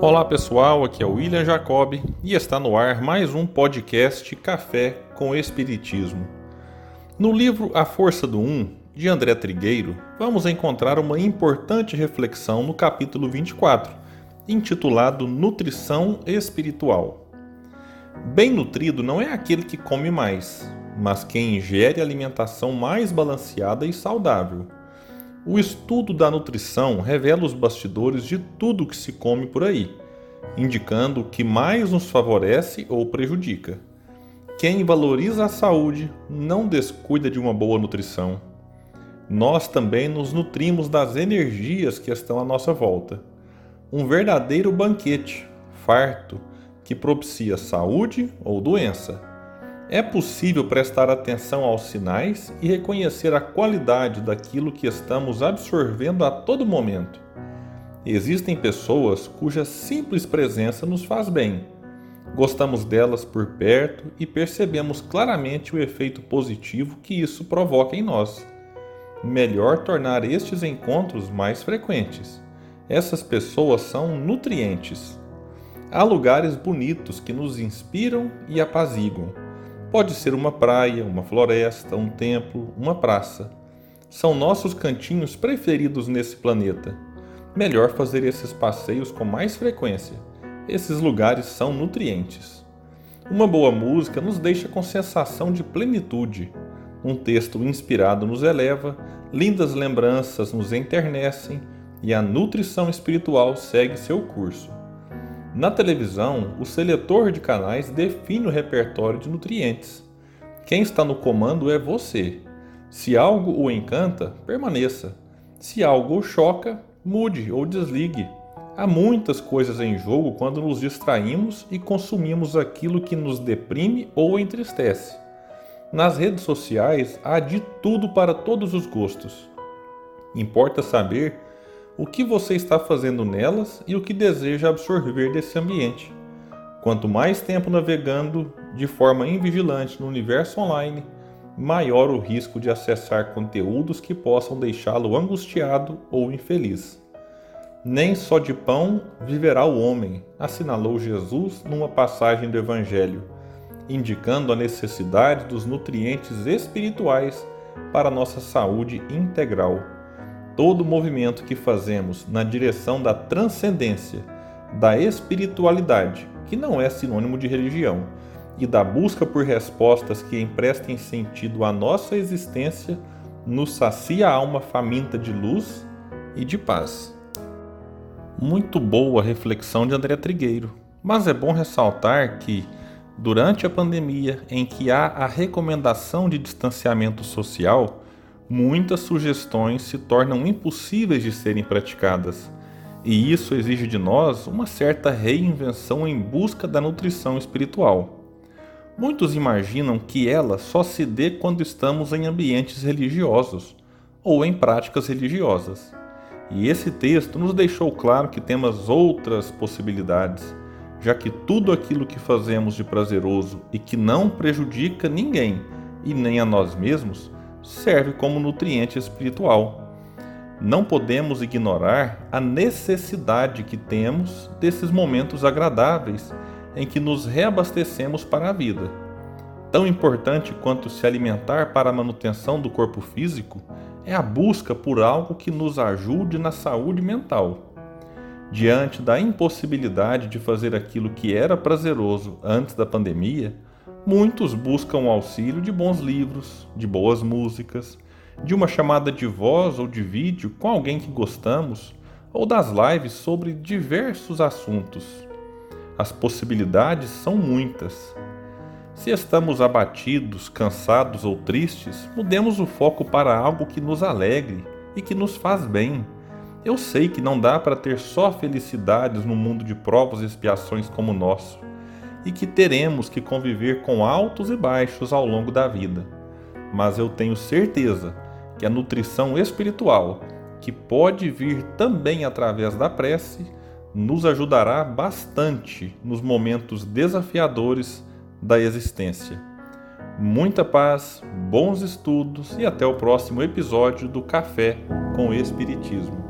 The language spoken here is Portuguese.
Olá pessoal, aqui é o William Jacob e está no ar mais um podcast Café com Espiritismo. No livro A Força do Um, de André Trigueiro, vamos encontrar uma importante reflexão no capítulo 24, intitulado Nutrição Espiritual. Bem nutrido não é aquele que come mais, mas quem ingere alimentação mais balanceada e saudável. O estudo da nutrição revela os bastidores de tudo que se come por aí, indicando o que mais nos favorece ou prejudica. Quem valoriza a saúde não descuida de uma boa nutrição. Nós também nos nutrimos das energias que estão à nossa volta. Um verdadeiro banquete, farto, que propicia saúde ou doença é possível prestar atenção aos sinais e reconhecer a qualidade daquilo que estamos absorvendo a todo momento. Existem pessoas cuja simples presença nos faz bem. Gostamos delas por perto e percebemos claramente o efeito positivo que isso provoca em nós. Melhor tornar estes encontros mais frequentes. Essas pessoas são nutrientes. Há lugares bonitos que nos inspiram e apaziguam Pode ser uma praia, uma floresta, um templo, uma praça. São nossos cantinhos preferidos nesse planeta. Melhor fazer esses passeios com mais frequência. Esses lugares são nutrientes. Uma boa música nos deixa com sensação de plenitude. Um texto inspirado nos eleva, lindas lembranças nos enternecem e a nutrição espiritual segue seu curso. Na televisão, o seletor de canais define o repertório de nutrientes. Quem está no comando é você. Se algo o encanta, permaneça. Se algo o choca, mude ou desligue. Há muitas coisas em jogo quando nos distraímos e consumimos aquilo que nos deprime ou entristece. Nas redes sociais há de tudo para todos os gostos. Importa saber o que você está fazendo nelas e o que deseja absorver desse ambiente. Quanto mais tempo navegando de forma invigilante no universo online, maior o risco de acessar conteúdos que possam deixá-lo angustiado ou infeliz. Nem só de pão viverá o homem, assinalou Jesus numa passagem do Evangelho, indicando a necessidade dos nutrientes espirituais para nossa saúde integral todo movimento que fazemos na direção da transcendência, da espiritualidade, que não é sinônimo de religião, e da busca por respostas que emprestem sentido à nossa existência, nos sacia a alma faminta de luz e de paz. Muito boa a reflexão de André Trigueiro, mas é bom ressaltar que, durante a pandemia em que há a recomendação de distanciamento social, muitas sugestões se tornam impossíveis de serem praticadas, e isso exige de nós uma certa reinvenção em busca da nutrição espiritual. Muitos imaginam que ela só se dê quando estamos em ambientes religiosos ou em práticas religiosas. E esse texto nos deixou claro que temos outras possibilidades, já que tudo aquilo que fazemos de prazeroso e que não prejudica ninguém e nem a nós mesmos serve como nutriente espiritual. Não podemos ignorar a necessidade que temos desses momentos agradáveis em que nos reabastecemos para a vida. Tão importante quanto se alimentar para a manutenção do corpo físico é a busca por algo que nos ajude na saúde mental. Diante da impossibilidade de fazer aquilo que era prazeroso antes da pandemia, muitos buscam o auxílio de bons livros, de boas músicas, de uma chamada de voz ou de vídeo com alguém que gostamos, ou das lives sobre diversos assuntos. As possibilidades são muitas. Se estamos abatidos, cansados ou tristes, mudemos o foco para algo que nos alegre e que nos faz bem. Eu sei que não dá para ter só felicidades no mundo de provas e expiações como o nosso e que teremos que conviver com altos e baixos ao longo da vida. Mas eu tenho certeza que a nutrição espiritual, que pode vir também através da prece, nos ajudará bastante nos momentos desafiadores da existência. Muita paz, bons estudos e até o próximo episódio do Café com Espiritismo.